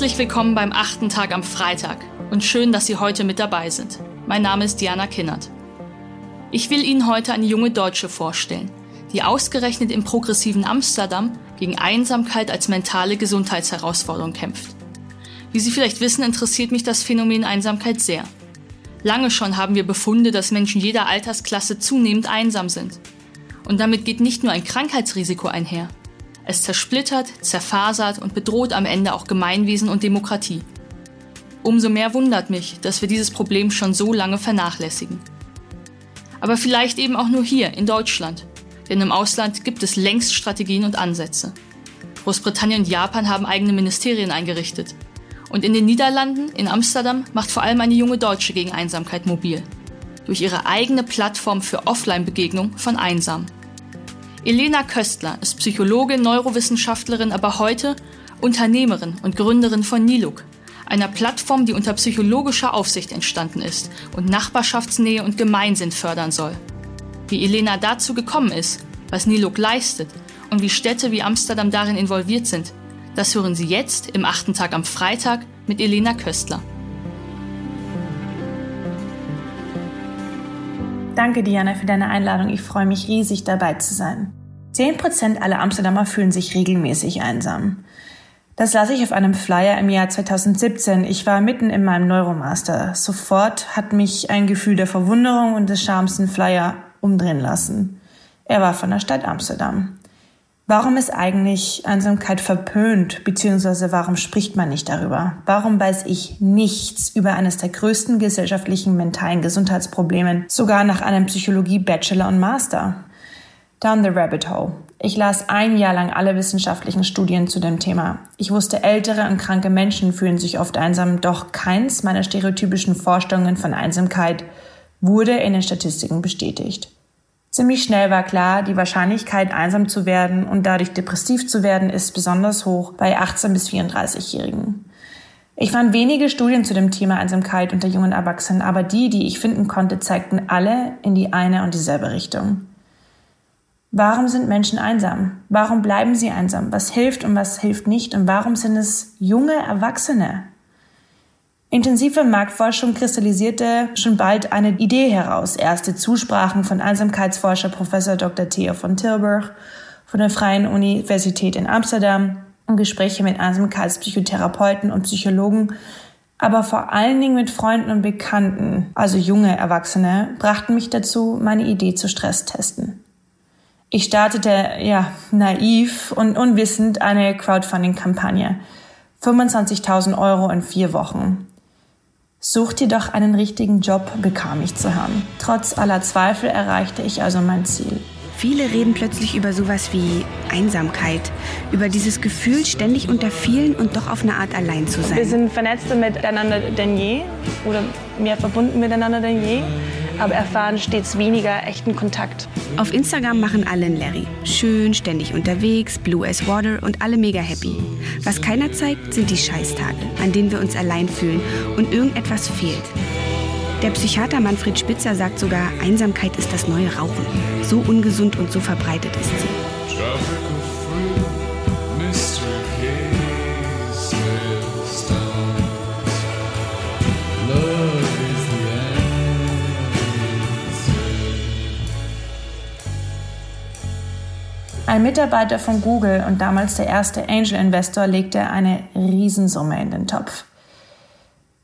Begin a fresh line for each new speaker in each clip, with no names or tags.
Herzlich willkommen beim achten Tag am Freitag und schön, dass Sie heute mit dabei sind. Mein Name ist Diana Kinnert. Ich will Ihnen heute eine junge Deutsche vorstellen, die ausgerechnet im progressiven Amsterdam gegen Einsamkeit als mentale Gesundheitsherausforderung kämpft. Wie Sie vielleicht wissen, interessiert mich das Phänomen Einsamkeit sehr. Lange schon haben wir Befunde, dass Menschen jeder Altersklasse zunehmend einsam sind. Und damit geht nicht nur ein Krankheitsrisiko einher. Es zersplittert, zerfasert und bedroht am Ende auch Gemeinwesen und Demokratie. Umso mehr wundert mich, dass wir dieses Problem schon so lange vernachlässigen. Aber vielleicht eben auch nur hier in Deutschland, denn im Ausland gibt es längst Strategien und Ansätze. Großbritannien und Japan haben eigene Ministerien eingerichtet. Und in den Niederlanden, in Amsterdam, macht vor allem eine junge Deutsche gegen Einsamkeit mobil. Durch ihre eigene Plattform für Offline-Begegnung von Einsam. Elena Köstler ist Psychologin, Neurowissenschaftlerin, aber heute Unternehmerin und Gründerin von Niluk, einer Plattform, die unter psychologischer Aufsicht entstanden ist und Nachbarschaftsnähe und Gemeinsinn fördern soll. Wie Elena dazu gekommen ist, was Niluk leistet und wie Städte wie Amsterdam darin involviert sind, das hören Sie jetzt im achten Tag am Freitag mit Elena Köstler.
Danke, Diana, für deine Einladung. Ich freue mich riesig, dabei zu sein. Zehn Prozent aller Amsterdamer fühlen sich regelmäßig einsam. Das las ich auf einem Flyer im Jahr 2017. Ich war mitten in meinem Neuromaster. Sofort hat mich ein Gefühl der Verwunderung und des Charmes den Flyer umdrehen lassen. Er war von der Stadt Amsterdam. Warum ist eigentlich Einsamkeit verpönt, beziehungsweise warum spricht man nicht darüber? Warum weiß ich nichts über eines der größten gesellschaftlichen mentalen Gesundheitsprobleme, sogar nach einem Psychologie-Bachelor und Master? Down the Rabbit Hole. Ich las ein Jahr lang alle wissenschaftlichen Studien zu dem Thema. Ich wusste, ältere und kranke Menschen fühlen sich oft einsam, doch keins meiner stereotypischen Vorstellungen von Einsamkeit wurde in den Statistiken bestätigt. Ziemlich schnell war klar, die Wahrscheinlichkeit, einsam zu werden und dadurch depressiv zu werden, ist besonders hoch bei 18 bis 34-Jährigen. Ich fand wenige Studien zu dem Thema Einsamkeit unter jungen Erwachsenen, aber die, die ich finden konnte, zeigten alle in die eine und dieselbe Richtung. Warum sind Menschen einsam? Warum bleiben sie einsam? Was hilft und was hilft nicht? Und warum sind es junge Erwachsene? Intensive Marktforschung kristallisierte schon bald eine Idee heraus. Erste Zusprachen von Einsamkeitsforscher Professor Dr. Theo von Tilburg von der Freien Universität in Amsterdam und Gespräche mit Einsamkeitspsychotherapeuten und Psychologen, aber vor allen Dingen mit Freunden und Bekannten, also junge Erwachsene, brachten mich dazu, meine Idee zu Stresstesten. Ich startete, ja, naiv und unwissend eine Crowdfunding-Kampagne. 25.000 Euro in vier Wochen. Such dir doch einen richtigen Job, bekam ich zu hören. Trotz aller Zweifel erreichte ich also mein Ziel.
Viele reden plötzlich über sowas wie Einsamkeit, über dieses Gefühl, ständig unter vielen und doch auf eine Art allein zu sein.
Wir sind vernetzter miteinander denn je oder mehr verbunden miteinander denn je aber erfahren stets weniger echten Kontakt.
Auf Instagram machen alle einen Larry. Schön, ständig unterwegs, blue as water und alle mega happy. Was keiner zeigt, sind die Scheißtage, an denen wir uns allein fühlen und irgendetwas fehlt. Der Psychiater Manfred Spitzer sagt sogar, Einsamkeit ist das neue Rauchen. So ungesund und so verbreitet ist sie.
Ein Mitarbeiter von Google und damals der erste Angel Investor legte eine Riesensumme in den Topf.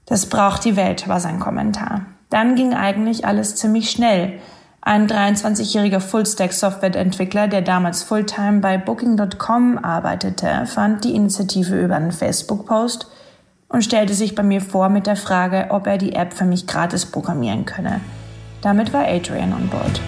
Das braucht die Welt, war sein Kommentar. Dann ging eigentlich alles ziemlich schnell. Ein 23-jähriger Full-Stack-Softwareentwickler, der damals Fulltime bei Booking.com arbeitete, fand die Initiative über einen Facebook-Post und stellte sich bei mir vor mit der Frage, ob er die App für mich gratis programmieren könne. Damit war Adrian on board.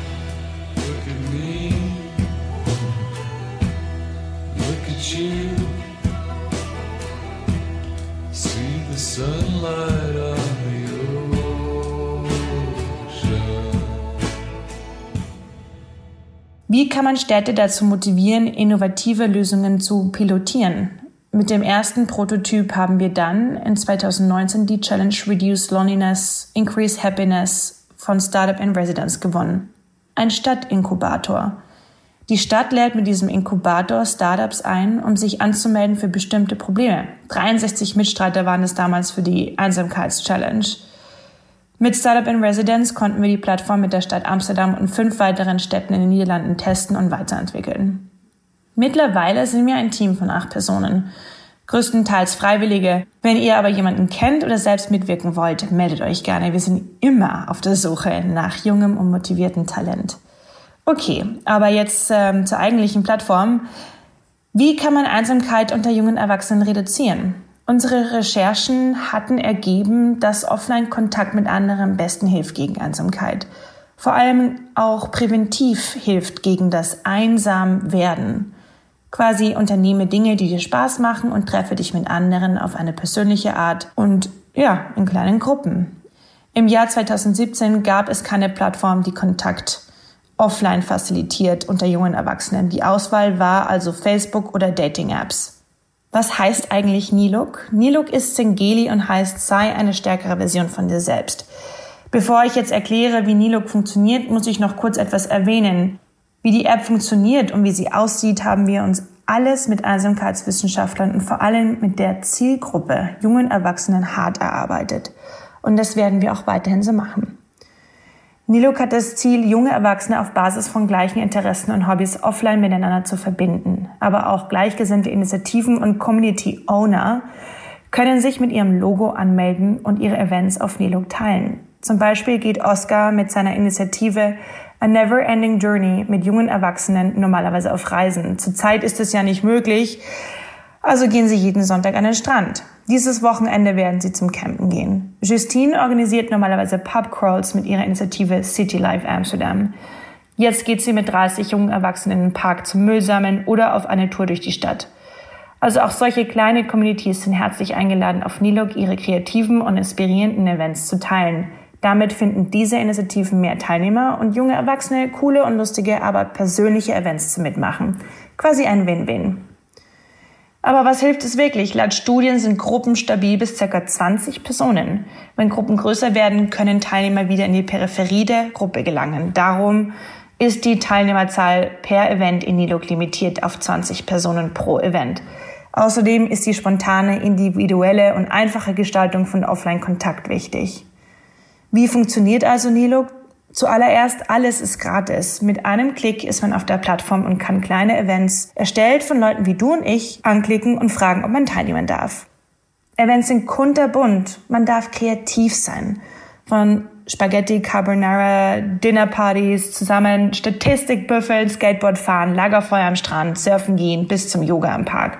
Wie kann man Städte dazu motivieren, innovative Lösungen zu pilotieren? Mit dem ersten Prototyp haben wir dann in 2019 die Challenge Reduce Loneliness, Increase Happiness von Startup in Residence gewonnen. Ein Stadtinkubator. Die Stadt lädt mit diesem Inkubator Startups ein, um sich anzumelden für bestimmte Probleme. 63 Mitstreiter waren es damals für die Einsamkeitschallenge. Mit Startup in Residence konnten wir die Plattform mit der Stadt Amsterdam und fünf weiteren Städten in den Niederlanden testen und weiterentwickeln. Mittlerweile sind wir ein Team von acht Personen, größtenteils Freiwillige. Wenn ihr aber jemanden kennt oder selbst mitwirken wollt, meldet euch gerne. Wir sind immer auf der Suche nach jungem und motiviertem Talent. Okay, aber jetzt ähm, zur eigentlichen Plattform. Wie kann man Einsamkeit unter jungen Erwachsenen reduzieren? Unsere Recherchen hatten ergeben, dass Offline-Kontakt mit anderen am besten hilft gegen Einsamkeit. Vor allem auch präventiv hilft gegen das Einsamwerden. Quasi unternehme Dinge, die dir Spaß machen und treffe dich mit anderen auf eine persönliche Art und ja, in kleinen Gruppen. Im Jahr 2017 gab es keine Plattform, die Kontakt offline facilitiert unter jungen Erwachsenen. Die Auswahl war also Facebook oder Dating-Apps. Was heißt eigentlich Niluk? Niluk ist Sengeli und heißt sei eine stärkere Version von dir selbst. Bevor ich jetzt erkläre, wie Niluk funktioniert, muss ich noch kurz etwas erwähnen. Wie die App funktioniert und wie sie aussieht, haben wir uns alles mit Einsamkeitswissenschaftlern und vor allem mit der Zielgruppe jungen Erwachsenen hart erarbeitet. Und das werden wir auch weiterhin so machen. Niluk hat das Ziel, junge Erwachsene auf Basis von gleichen Interessen und Hobbys offline miteinander zu verbinden. Aber auch gleichgesinnte Initiativen und Community Owner können sich mit ihrem Logo anmelden und ihre Events auf Niluk teilen. Zum Beispiel geht Oscar mit seiner Initiative A Never Ending Journey mit jungen Erwachsenen normalerweise auf Reisen. Zurzeit ist es ja nicht möglich, also gehen sie jeden Sonntag an den Strand. Dieses Wochenende werden sie zum Campen gehen. Justine organisiert normalerweise Pubcrawls mit ihrer Initiative City Life Amsterdam. Jetzt geht sie mit 30 jungen Erwachsenen in den Park zum Müll sammeln oder auf eine Tour durch die Stadt. Also auch solche kleine Communities sind herzlich eingeladen, auf Nilog ihre kreativen und inspirierenden Events zu teilen. Damit finden diese Initiativen mehr Teilnehmer und junge Erwachsene coole und lustige, aber persönliche Events zu mitmachen. Quasi ein Win-Win. Aber was hilft es wirklich? Laut Studien sind Gruppen stabil bis ca. 20 Personen. Wenn Gruppen größer werden, können Teilnehmer wieder in die Peripherie der Gruppe gelangen. Darum ist die Teilnehmerzahl per Event in Nilok limitiert auf 20 Personen pro Event. Außerdem ist die spontane, individuelle und einfache Gestaltung von Offline-Kontakt wichtig. Wie funktioniert also Nilok? Zuallererst, alles ist gratis. Mit einem Klick ist man auf der Plattform und kann kleine Events, erstellt von Leuten wie du und ich, anklicken und fragen, ob man teilnehmen darf. Events sind kunterbunt. Man darf kreativ sein. Von Spaghetti Carbonara, Dinnerpartys, zusammen Statistik büffeln, Skateboard fahren, Lagerfeuer am Strand, surfen gehen, bis zum Yoga im Park.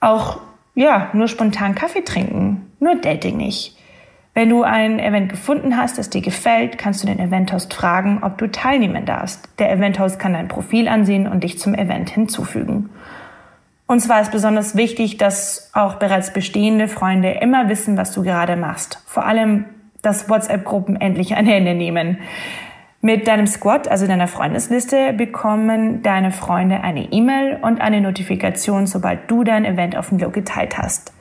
Auch, ja, nur spontan Kaffee trinken. Nur Dating nicht. Wenn du ein Event gefunden hast, das dir gefällt, kannst du den Eventhost fragen, ob du teilnehmen darfst. Der Eventhost kann dein Profil ansehen und dich zum Event hinzufügen. Und zwar ist besonders wichtig, dass auch bereits bestehende Freunde immer wissen, was du gerade machst. Vor allem, dass WhatsApp-Gruppen endlich ein Ende nehmen. Mit deinem Squad, also deiner Freundesliste, bekommen deine Freunde eine E-Mail und eine Notifikation, sobald du dein Event auf dem Blog geteilt hast.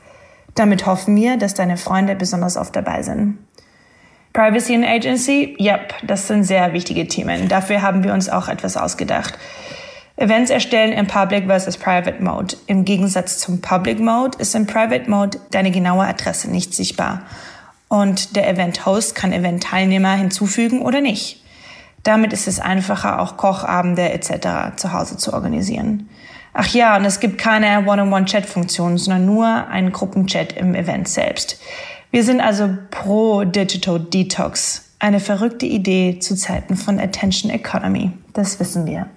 Damit hoffen wir, dass deine Freunde besonders oft dabei sind. Privacy and Agency, yep, das sind sehr wichtige Themen. Dafür haben wir uns auch etwas ausgedacht. Events erstellen im Public versus Private Mode. Im Gegensatz zum Public Mode ist im Private Mode deine genaue Adresse nicht sichtbar. Und der Event Host kann Event-Teilnehmer hinzufügen oder nicht. Damit ist es einfacher, auch Kochabende etc. zu Hause zu organisieren. Ach ja, und es gibt keine One-on-One-Chat-Funktion, sondern nur einen Gruppenchat im Event selbst. Wir sind also pro Digital Detox. Eine verrückte Idee zu Zeiten von Attention Economy. Das wissen wir.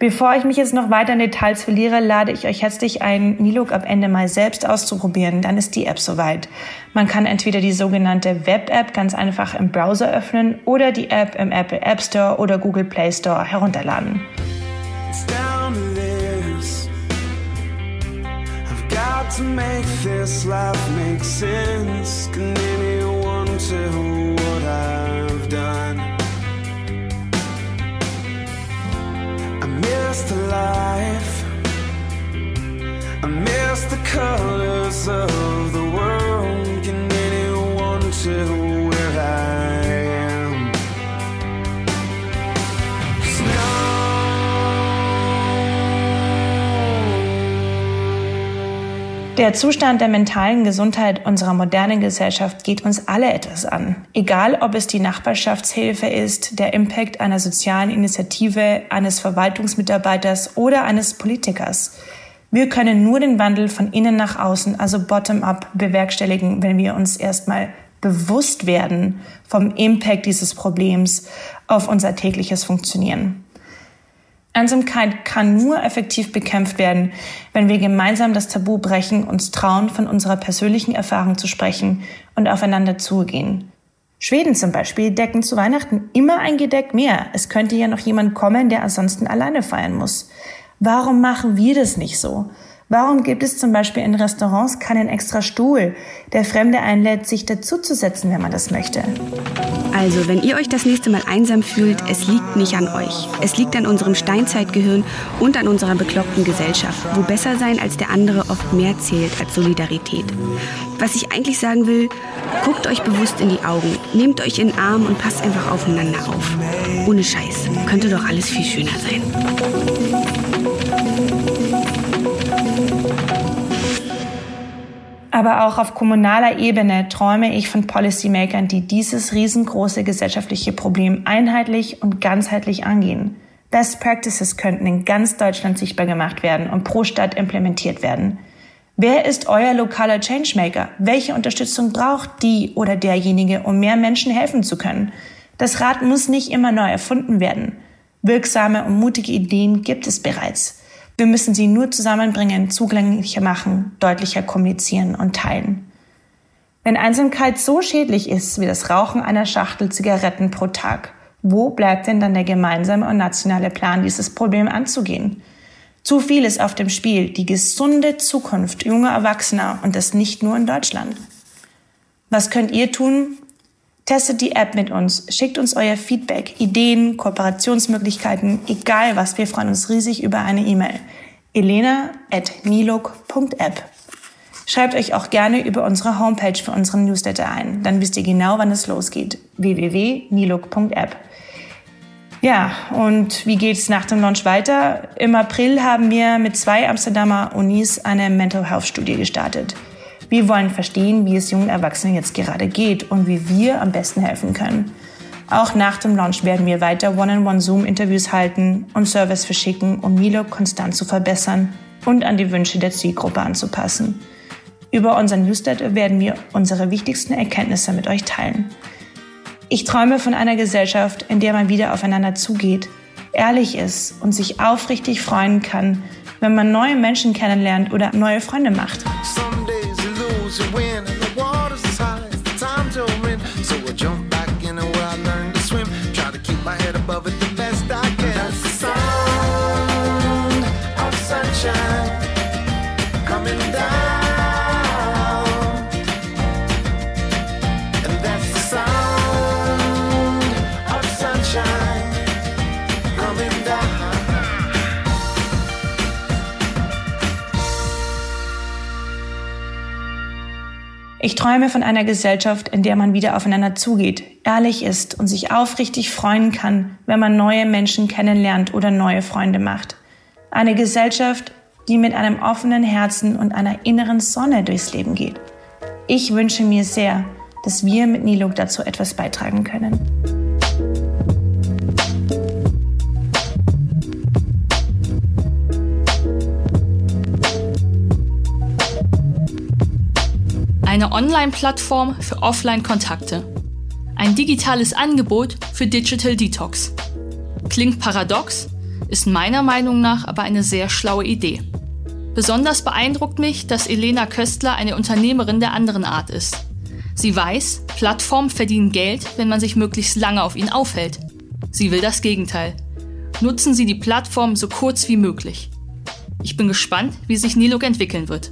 Bevor ich mich jetzt noch weiter in Details verliere, lade ich euch herzlich ein, Nilog ab Ende Mai selbst auszuprobieren. Dann ist die App soweit. Man kann entweder die sogenannte Web-App ganz einfach im Browser öffnen oder die App im Apple App Store oder Google Play Store herunterladen. To make this life make sense. Can anyone tell what I've done? I miss the life. I miss the colors Der Zustand der mentalen Gesundheit unserer modernen Gesellschaft geht uns alle etwas an. Egal, ob es die Nachbarschaftshilfe ist, der Impact einer sozialen Initiative, eines Verwaltungsmitarbeiters oder eines Politikers. Wir können nur den Wandel von innen nach außen, also bottom-up, bewerkstelligen, wenn wir uns erstmal bewusst werden vom Impact dieses Problems auf unser tägliches Funktionieren. Einsamkeit kann nur effektiv bekämpft werden, wenn wir gemeinsam das Tabu brechen, uns trauen, von unserer persönlichen Erfahrung zu sprechen und aufeinander zugehen. Schweden zum Beispiel decken zu Weihnachten immer ein Gedeck mehr. Es könnte ja noch jemand kommen, der ansonsten alleine feiern muss. Warum machen wir das nicht so? Warum gibt es zum Beispiel in Restaurants keinen extra Stuhl, der Fremde einlädt, sich dazuzusetzen, wenn man das möchte?
Also, wenn ihr euch das nächste Mal einsam fühlt, es liegt nicht an euch. Es liegt an unserem Steinzeitgehirn und an unserer bekloppten Gesellschaft, wo besser sein als der andere oft mehr zählt als Solidarität. Was ich eigentlich sagen will, guckt euch bewusst in die Augen, nehmt euch in den Arm und passt einfach aufeinander auf. Ohne Scheiß, könnte doch alles viel schöner sein.
Aber auch auf kommunaler Ebene träume ich von Policymakern, die dieses riesengroße gesellschaftliche Problem einheitlich und ganzheitlich angehen. Best Practices könnten in ganz Deutschland sichtbar gemacht werden und pro Stadt implementiert werden. Wer ist euer lokaler Changemaker? Welche Unterstützung braucht die oder derjenige, um mehr Menschen helfen zu können? Das Rad muss nicht immer neu erfunden werden. Wirksame und mutige Ideen gibt es bereits. Wir müssen sie nur zusammenbringen, zugänglicher machen, deutlicher kommunizieren und teilen. Wenn Einsamkeit so schädlich ist wie das Rauchen einer Schachtel Zigaretten pro Tag, wo bleibt denn dann der gemeinsame und nationale Plan, dieses Problem anzugehen? Zu viel ist auf dem Spiel, die gesunde Zukunft junger Erwachsener und das nicht nur in Deutschland. Was könnt ihr tun, Testet die App mit uns, schickt uns euer Feedback, Ideen, Kooperationsmöglichkeiten, egal was. Wir freuen uns riesig über eine E-Mail. elena.nilog.app. Schreibt euch auch gerne über unsere Homepage für unseren Newsletter ein. Dann wisst ihr genau, wann es losgeht. www.nilog.app. Ja, und wie geht's nach dem Launch weiter? Im April haben wir mit zwei Amsterdamer Unis eine Mental Health Studie gestartet. Wir wollen verstehen, wie es jungen Erwachsenen jetzt gerade geht und wie wir am besten helfen können. Auch nach dem Launch werden wir weiter One-on-One-Zoom-Interviews halten und Service verschicken, um Milo konstant zu verbessern und an die Wünsche der Zielgruppe anzupassen. Über unseren Newsletter werden wir unsere wichtigsten Erkenntnisse mit euch teilen. Ich träume von einer Gesellschaft, in der man wieder aufeinander zugeht, ehrlich ist und sich aufrichtig freuen kann, wenn man neue Menschen kennenlernt oder neue Freunde macht. losing win. Ich träume von einer Gesellschaft, in der man wieder aufeinander zugeht, ehrlich ist und sich aufrichtig freuen kann, wenn man neue Menschen kennenlernt oder neue Freunde macht. Eine Gesellschaft, die mit einem offenen Herzen und einer inneren Sonne durchs Leben geht. Ich wünsche mir sehr, dass wir mit Niluk dazu etwas beitragen können.
Eine Online-Plattform für Offline-Kontakte. Ein digitales Angebot für Digital Detox. Klingt paradox, ist meiner Meinung nach aber eine sehr schlaue Idee. Besonders beeindruckt mich, dass Elena Köstler eine Unternehmerin der anderen Art ist. Sie weiß, Plattformen verdienen Geld, wenn man sich möglichst lange auf ihnen aufhält. Sie will das Gegenteil. Nutzen Sie die Plattform so kurz wie möglich. Ich bin gespannt, wie sich Nilog entwickeln wird.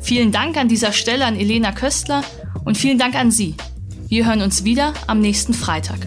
Vielen Dank an dieser Stelle an Elena Köstler und vielen Dank an Sie. Wir hören uns wieder am nächsten Freitag.